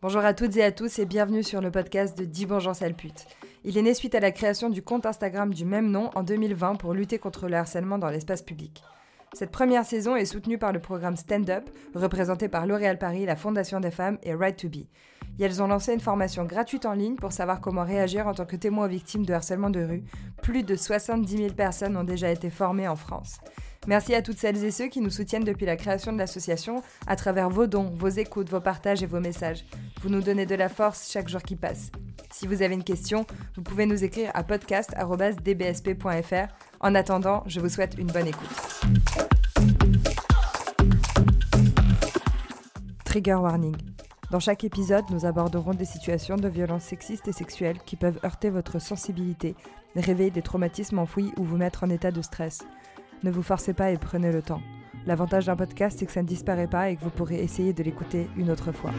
Bonjour à toutes et à tous et bienvenue sur le podcast de Dis bonjour sale pute. Il est né suite à la création du compte Instagram du même nom en 2020 pour lutter contre le harcèlement dans l'espace public. Cette première saison est soutenue par le programme Stand Up, représenté par L'Oréal Paris, la Fondation des femmes et Right to Be. Et elles ont lancé une formation gratuite en ligne pour savoir comment réagir en tant que témoin aux victimes de harcèlement de rue. Plus de 70 000 personnes ont déjà été formées en France. Merci à toutes celles et ceux qui nous soutiennent depuis la création de l'association à travers vos dons, vos écoutes, vos partages et vos messages. Vous nous donnez de la force chaque jour qui passe. Si vous avez une question, vous pouvez nous écrire à podcast.dbsp.fr. En attendant, je vous souhaite une bonne écoute. Trigger warning. Dans chaque épisode, nous aborderons des situations de violence sexistes et sexuelles qui peuvent heurter votre sensibilité, réveiller des traumatismes enfouis ou vous mettre en état de stress. Ne vous forcez pas et prenez le temps. L'avantage d'un podcast, c'est que ça ne disparaît pas et que vous pourrez essayer de l'écouter une autre fois.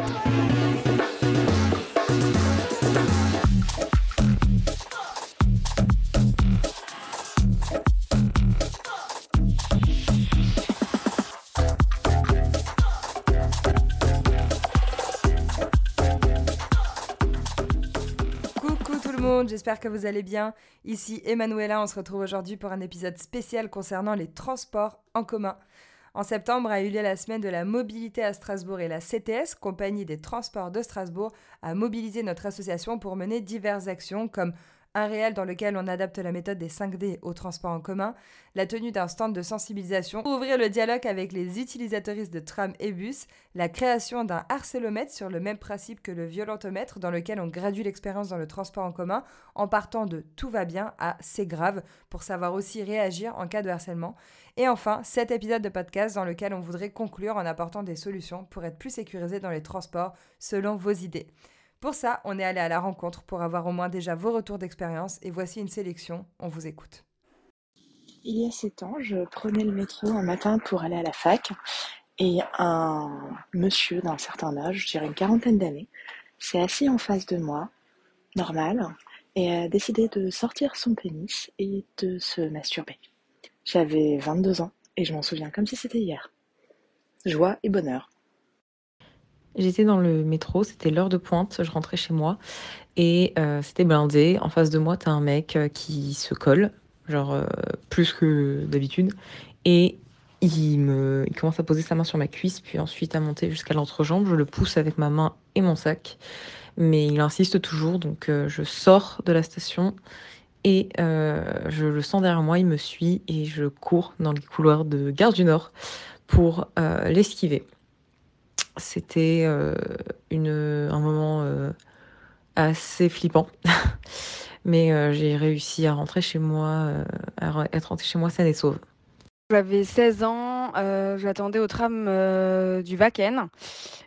Coucou tout le monde, j'espère que vous allez bien. Ici Emanuela, on se retrouve aujourd'hui pour un épisode spécial concernant les transports en commun. En septembre a eu lieu la semaine de la mobilité à Strasbourg et la CTS, Compagnie des Transports de Strasbourg, a mobilisé notre association pour mener diverses actions comme un réel dans lequel on adapte la méthode des 5D au transport en commun, la tenue d'un stand de sensibilisation pour ouvrir le dialogue avec les utilisatoristes de tram et bus, la création d'un harcélomètre sur le même principe que le violentomètre dans lequel on gradue l'expérience dans le transport en commun en partant de tout va bien à c'est grave pour savoir aussi réagir en cas de harcèlement. Et enfin, cet épisode de podcast dans lequel on voudrait conclure en apportant des solutions pour être plus sécurisé dans les transports selon vos idées. Pour ça, on est allé à la rencontre pour avoir au moins déjà vos retours d'expérience et voici une sélection, on vous écoute. Il y a sept ans, je prenais le métro un matin pour aller à la fac et un monsieur d'un certain âge, je dirais une quarantaine d'années, s'est assis en face de moi, normal, et a décidé de sortir son pénis et de se masturber. J'avais 22 ans et je m'en souviens comme si c'était hier. Joie et bonheur. J'étais dans le métro, c'était l'heure de pointe, je rentrais chez moi et euh, c'était blindé. En face de moi, t'as un mec euh, qui se colle, genre euh, plus que d'habitude, et il me, il commence à poser sa main sur ma cuisse, puis ensuite à monter jusqu'à l'entrejambe. Je le pousse avec ma main et mon sac, mais il insiste toujours, donc je sors de la station et je le sens derrière moi, il me suit et je cours dans les couloirs de Gare du Nord pour l'esquiver c'était euh, un moment euh, assez flippant. Mais euh, j'ai réussi à rentrer chez moi, à être rentrée chez moi saine et sauve. J'avais 16 ans, j'attendais au tram du Vaken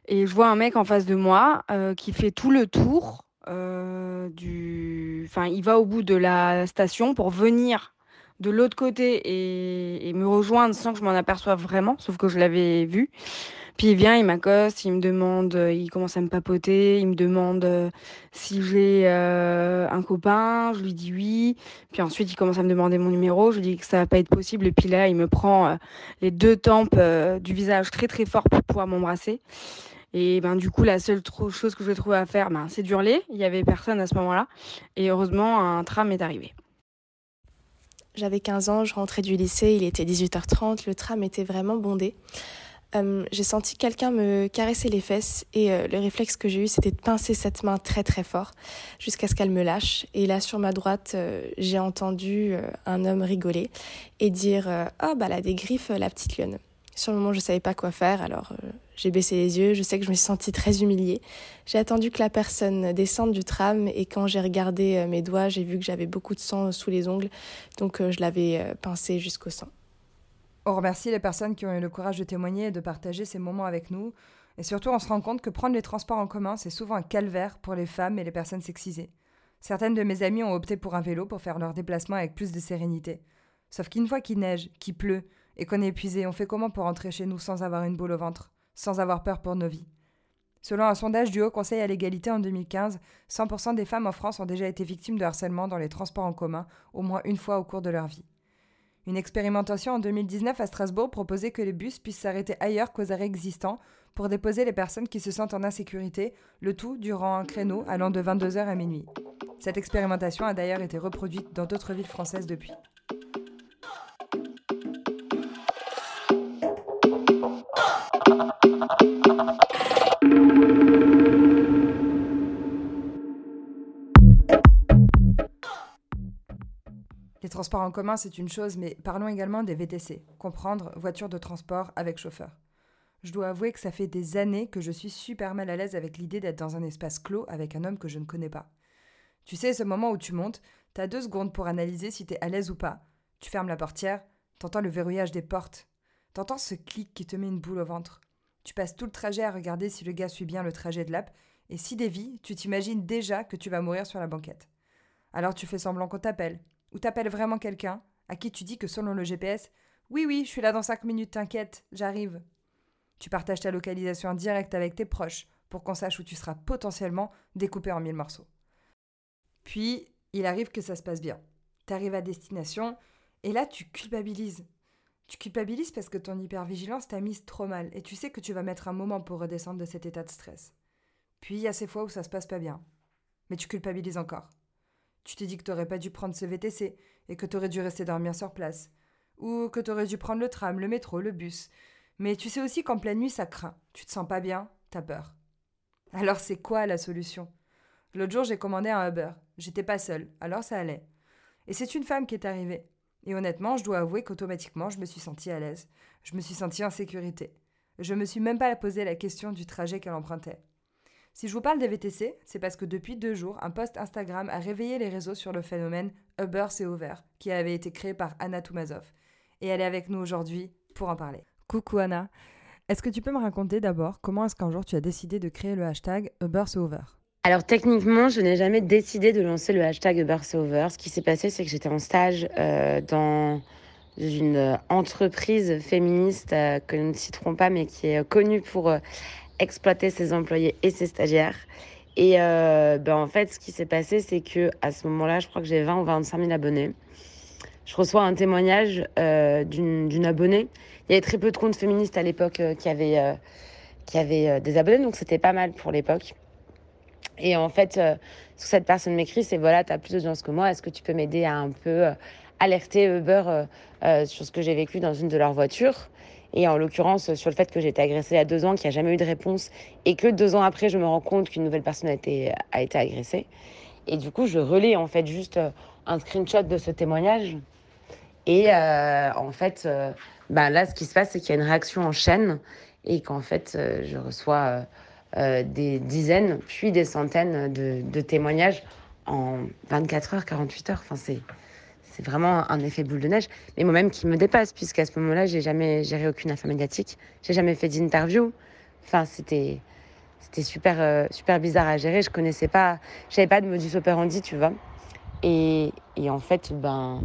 et je vois un mec en face de moi qui fait tout le tour du. Enfin, il va au bout de la station pour venir de l'autre côté et, me rejoindre sans que je m'en aperçoive vraiment, sauf que je l'avais vu. Puis il vient, il m'accoste, il me demande, euh, il commence à me papoter, il me demande euh, si j'ai euh, un copain, je lui dis oui. Puis ensuite, il commence à me demander mon numéro, je lui dis que ça va pas être possible. Et puis là, il me prend les deux tempes du visage très très fort pour pouvoir m'embrasser. Et ben du coup, la seule chose que je trouvais à faire, ben, c'est d'hurler. Il y avait personne à ce moment-là. Et heureusement, un tram est arrivé. J'avais 15 ans, je rentrais du lycée, il était 18h30, le tram était vraiment bondé. Euh, j'ai senti quelqu'un me caresser les fesses et euh, le réflexe que j'ai eu, c'était de pincer cette main très très fort jusqu'à ce qu'elle me lâche. Et là, sur ma droite, euh, j'ai entendu un homme rigoler et dire Ah, bah, elle a des griffes, la petite lionne. Sur le moment, je savais pas quoi faire, alors j'ai baissé les yeux. Je sais que je me suis sentie très humiliée. J'ai attendu que la personne descende du tram et quand j'ai regardé mes doigts, j'ai vu que j'avais beaucoup de sang sous les ongles, donc je l'avais pincé jusqu'au sang. On remercie les personnes qui ont eu le courage de témoigner et de partager ces moments avec nous. Et surtout, on se rend compte que prendre les transports en commun, c'est souvent un calvaire pour les femmes et les personnes sexisées. Certaines de mes amies ont opté pour un vélo pour faire leur déplacement avec plus de sérénité. Sauf qu'une fois qu'il neige, qu'il pleut et qu'on est épuisé, on fait comment pour rentrer chez nous sans avoir une boule au ventre, sans avoir peur pour nos vies? Selon un sondage du Haut Conseil à l'égalité en 2015, 100% des femmes en France ont déjà été victimes de harcèlement dans les transports en commun au moins une fois au cours de leur vie. Une expérimentation en 2019 à Strasbourg proposait que les bus puissent s'arrêter ailleurs qu'aux arrêts existants pour déposer les personnes qui se sentent en insécurité, le tout durant un créneau allant de 22h à minuit. Cette expérimentation a d'ailleurs été reproduite dans d'autres villes françaises depuis. Transports en commun, c'est une chose, mais parlons également des VTC, comprendre voiture de transport avec chauffeur. Je dois avouer que ça fait des années que je suis super mal à l'aise avec l'idée d'être dans un espace clos avec un homme que je ne connais pas. Tu sais, ce moment où tu montes, t'as deux secondes pour analyser si t'es à l'aise ou pas. Tu fermes la portière, t'entends le verrouillage des portes, t'entends ce clic qui te met une boule au ventre. Tu passes tout le trajet à regarder si le gars suit bien le trajet de l'app, et si dévie, tu t'imagines déjà que tu vas mourir sur la banquette. Alors tu fais semblant qu'on t'appelle, ou t'appelles vraiment quelqu'un, à qui tu dis que selon le GPS, oui, oui, je suis là dans 5 minutes, t'inquiète, j'arrive. Tu partages ta localisation en direct avec tes proches pour qu'on sache où tu seras potentiellement découpé en mille morceaux. Puis, il arrive que ça se passe bien. T'arrives à destination, et là, tu culpabilises. Tu culpabilises parce que ton hypervigilance t'a mise trop mal, et tu sais que tu vas mettre un moment pour redescendre de cet état de stress. Puis, il y a ces fois où ça se passe pas bien. Mais tu culpabilises encore. Tu te dis que t'aurais pas dû prendre ce VTC et que t'aurais dû rester dormir sur place. Ou que t'aurais dû prendre le tram, le métro, le bus. Mais tu sais aussi qu'en pleine nuit, ça craint. Tu te sens pas bien, t'as peur. Alors c'est quoi la solution? L'autre jour, j'ai commandé un Uber. J'étais pas seule, alors ça allait. Et c'est une femme qui est arrivée. Et honnêtement, je dois avouer qu'automatiquement, je me suis sentie à l'aise. Je me suis sentie en sécurité. Je me suis même pas posé la question du trajet qu'elle empruntait. Si je vous parle des VTC, c'est parce que depuis deux jours, un post Instagram a réveillé les réseaux sur le phénomène Uber c'est ouvert, qui avait été créé par Anna Toumazov. Et elle est avec nous aujourd'hui pour en parler. Coucou Anna. Est-ce que tu peux me raconter d'abord comment est-ce qu'un jour tu as décidé de créer le hashtag Uber c'est ouvert alors techniquement, je n'ai jamais décidé de lancer le hashtag Uber c'est over. Ce qui s'est passé, c'est que j'étais en stage euh, dans une entreprise féministe euh, que nous ne citerons pas, mais qui est connue pour euh, exploiter ses employés et ses stagiaires. Et euh, ben en fait, ce qui s'est passé, c'est que à ce moment-là, je crois que j'ai 20 ou 25 000 abonnés. Je reçois un témoignage euh, d'une abonnée. Il y avait très peu de comptes féministes à l'époque euh, qui avaient, euh, qui avaient des abonnés, donc c'était pas mal pour l'époque. Et en fait, cette personne m'écrit, c'est voilà, tu as plus d'audience que moi, est-ce que tu peux m'aider à un peu alerter Uber sur ce que j'ai vécu dans une de leurs voitures? Et en l'occurrence sur le fait que j'ai été agressée il y a deux ans, qu'il n'y a jamais eu de réponse, et que deux ans après, je me rends compte qu'une nouvelle personne a été, a été agressée. Et du coup, je relais en fait juste euh, un screenshot de ce témoignage. Et euh, en fait, euh, bah, là, ce qui se passe, c'est qu'il y a une réaction en chaîne et qu'en fait, euh, je reçois des dizaines, puis des centaines de, de témoignages en 24 heures, 48 heures. Enfin, c'est c'est vraiment un effet boule de neige, mais moi-même qui me dépasse, puisqu'à ce moment-là, j'ai jamais géré aucune affaire médiatique, j'ai jamais fait d'interview. Enfin, c'était c'était super euh, super bizarre à gérer. Je connaissais pas, j'avais pas de modus operandi, tu vois. Et, et en fait, ben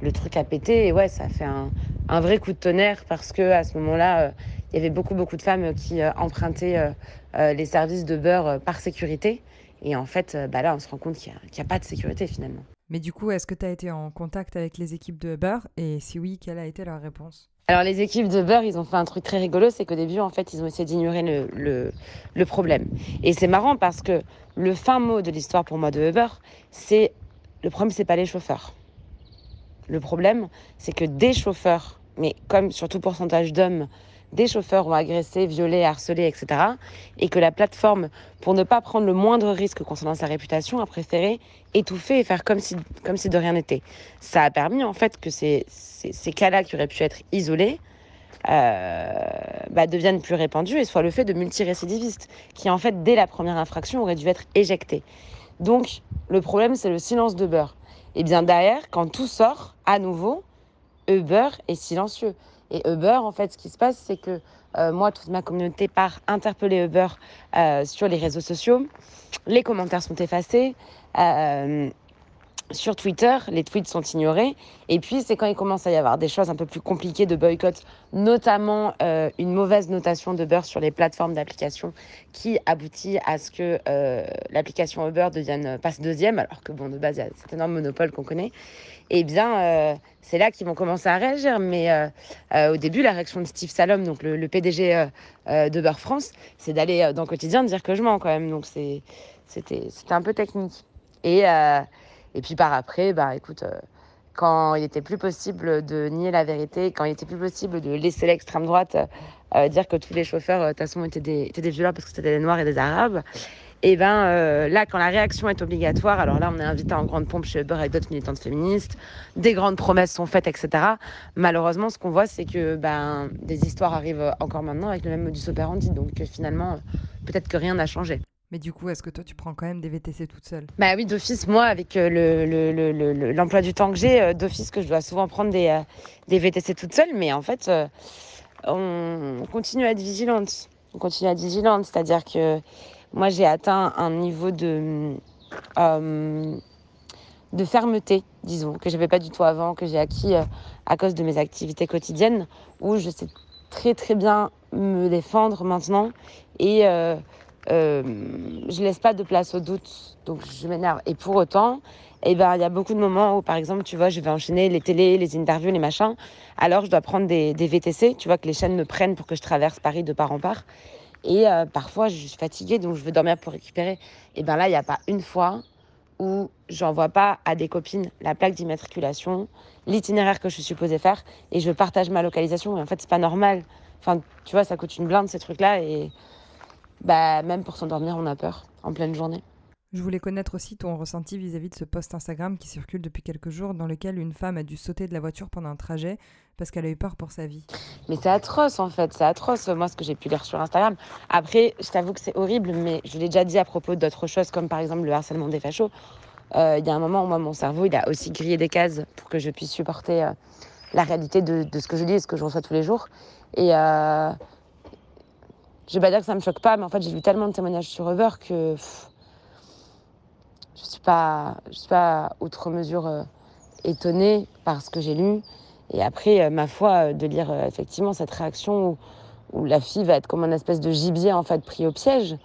le truc a pété et ouais, ça a fait un, vrai coup de tonnerre parce que à ce moment-là, euh, il y avait beaucoup beaucoup de femmes qui euh, empruntaient les services de beurre par sécurité. Et en fait, bah là, on se rend compte qu'il n'y a pas de sécurité finalement. Mais du coup, est-ce que tu as été en contact avec les équipes de Uber Et si oui, quelle a été leur réponse? Alors les équipes de Beurre, ils ont fait un truc très rigolo, c'est qu'au début, en fait, ils ont essayé d'ignorer le, le, le problème. Et c'est marrant parce que le fin mot de l'histoire pour moi de Uber, c'est le problème, c'est pas les chauffeurs. Le problème, c'est que des chauffeurs, mais comme surtout pourcentage d'hommes, des chauffeurs ont agressé, violé, harcelé, etc. Et que la plateforme, pour ne pas prendre le moindre risque concernant sa réputation, a préféré étouffer et faire comme si, comme si de rien n'était. Ça a permis en fait que ces, cas-là qui auraient pu être isolés euh, bah, deviennent plus répandus et soit le fait de multirécidivistes qui en fait dès la première infraction auraient dû être éjectés. Donc le problème c'est le silence de beurre. Et bien derrière, quand tout sort à nouveau, Uber est silencieux. Et Uber, en fait, ce qui se passe, c'est que euh, moi, toute ma communauté part interpeller Uber euh, sur les réseaux sociaux. Les commentaires sont effacés. Euh, sur Twitter, les tweets sont ignorés. Et puis, c'est quand il commence à y avoir des choses un peu plus compliquées de boycott, notamment euh, une mauvaise notation de Uber sur les plateformes d'application qui aboutit à ce que euh, l'application Uber devienne, passe deuxième, alors que, bon, de base, il y a cet énorme monopole qu'on connaît. Eh bien, euh, c'est là qu'ils vont commencer à réagir. Mais au début, la réaction de Steve Salom, donc le, le PDG d'Uber France, c'est d'aller dans le quotidien dire que je mens quand même. Donc, c'était un peu technique. Et. Et puis par après, bah écoute, euh, quand il était plus possible de nier la vérité, quand il était plus possible de laisser l'extrême droite euh, dire que tous les chauffeurs, euh, de toute façon, étaient des, étaient violeurs parce que c'était des Noirs et des Arabes, et ben là, quand la réaction est obligatoire, alors là, on est invité en grande pompe chez Uber avec d'autres militantes féministes, des grandes promesses sont faites, etc. Malheureusement, ce qu'on voit, c'est que ben, des histoires arrivent encore maintenant avec le même modus operandi. Donc finalement, peut-être que rien n'a changé. Mais du coup, est-ce que toi, tu prends quand même des VTC toute seule? Bah oui, d'office, moi, avec euh, l'emploi le, du temps que j'ai, euh, d'office que je dois souvent prendre des, euh, des VTC toute seule. Mais en fait, on continue à être vigilante. On continue à être vigilante, c'est-à-dire que moi, j'ai atteint un niveau de, de fermeté, disons, que je n'avais pas du tout avant, que j'ai acquis à cause de mes activités quotidiennes, où je sais très très bien me défendre maintenant et je laisse pas de place au doute, donc je m'énerve. Et pour autant, eh ben, il y a beaucoup de moments où, par exemple, tu vois, je vais enchaîner les télés, les interviews, les machins. Alors, je dois prendre des, VTC, tu vois, que les chaînes me prennent pour que je traverse Paris de part en part. Et euh, parfois, je suis fatiguée, donc je veux dormir pour récupérer. Et ben là, il n'y a pas une fois où j'envoie pas à des copines la plaque d'immatriculation, l'itinéraire que je suis supposée faire, et je partage ma localisation. Et en fait, c'est pas normal. Enfin, tu vois, ça coûte une blinde, ces trucs-là, bah, même pour s'endormir, on a peur en pleine journée. Je voulais connaître aussi ton ressenti vis-à-vis de ce post Instagram qui circule depuis quelques jours dans lequel une femme a dû sauter de la voiture pendant un trajet parce qu'elle a eu peur pour sa vie. Mais c'est atroce en fait, c'est atroce moi ce que j'ai pu lire sur Instagram. Après, je t'avoue que c'est horrible, mais je l'ai déjà dit à propos d'autres choses comme par exemple le harcèlement des fachos. Euh, il y a un moment où moi mon cerveau il a aussi grillé des cases pour que je puisse supporter euh, la réalité de, de, ce que je dis et ce que je reçois tous les jours. Et euh, je vais pas dire que ça me choque pas, mais en fait, j'ai lu tellement de témoignages sur Uber que je suis pas, je suis pas outre mesure euh, étonnée par ce que j'ai lu. Et après, euh, ma foi, euh, de lire effectivement cette réaction où, où, la fille va être comme un espèce de gibier en fait pris au piège,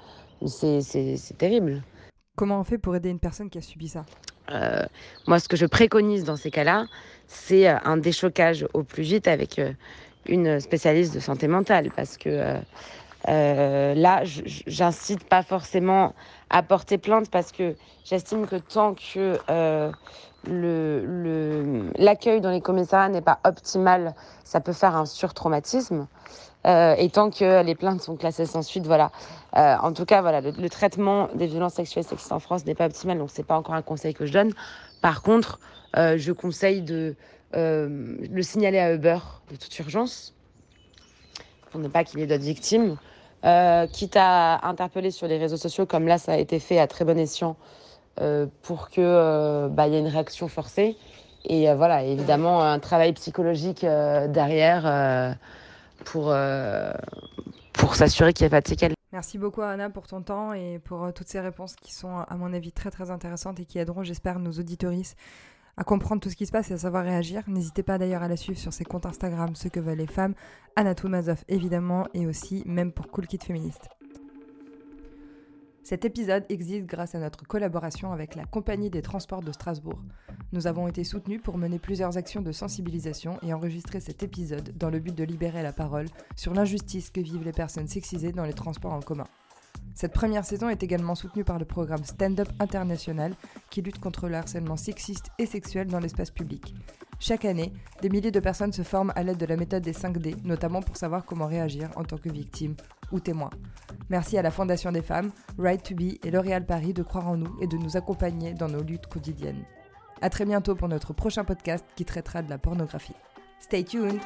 c'est terrible. Comment on fait pour aider une personne qui a subi ça? Moi, ce que je préconise dans ces cas-là, c'est un déchocage au plus vite avec une spécialiste de santé mentale, parce que euh, là, j'incite pas forcément à porter plainte parce que j'estime que tant que euh, l'accueil dans les commissariats n'est pas optimal, ça peut faire un surtraumatisme. Euh, et tant que les plaintes sont classées sans suite, voilà. Euh, en tout cas, voilà, le, traitement des violences sexuelles sexistes en France n'est pas optimal, donc c'est pas encore un conseil que je donne. Par contre, je conseille de le signaler à Uber de toute urgence pour ne pas qu'il y ait d'autres victimes. Euh, quitte à interpeller sur les réseaux sociaux, comme là ça a été fait à très bon escient, euh, pour qu'il euh, bah, y ait une réaction forcée. Et voilà, évidemment, un travail psychologique derrière pour, pour s'assurer qu'il n'y a pas de séquelles. Merci beaucoup Anna pour ton temps et pour toutes ces réponses qui sont à mon avis très très intéressantes et qui aideront j'espère nos auditoristes à comprendre tout ce qui se passe et à savoir réagir. N'hésitez pas d'ailleurs à la suivre sur ses comptes Instagram, ce que veulent les femmes, Anna évidemment, et aussi même pour Cool Kid Féministe. Cet épisode existe grâce à notre collaboration avec la Compagnie des Transports de Strasbourg. Nous avons été soutenus pour mener plusieurs actions de sensibilisation et enregistrer cet épisode dans le but de libérer la parole sur l'injustice que vivent les personnes sexisées dans les transports en commun. Cette première saison est également soutenue par le programme Stand Up International qui lutte contre le harcèlement sexiste et sexuel dans l'espace public. Chaque année, des milliers de personnes se forment à l'aide de la méthode des 5D, notamment pour savoir comment réagir en tant que victime ou témoin. Merci à la Fondation des femmes, Right to Be et L'Oréal Paris de croire en nous et de nous accompagner dans nos luttes quotidiennes. A très bientôt pour notre prochain podcast qui traitera de la pornographie. Stay tuned!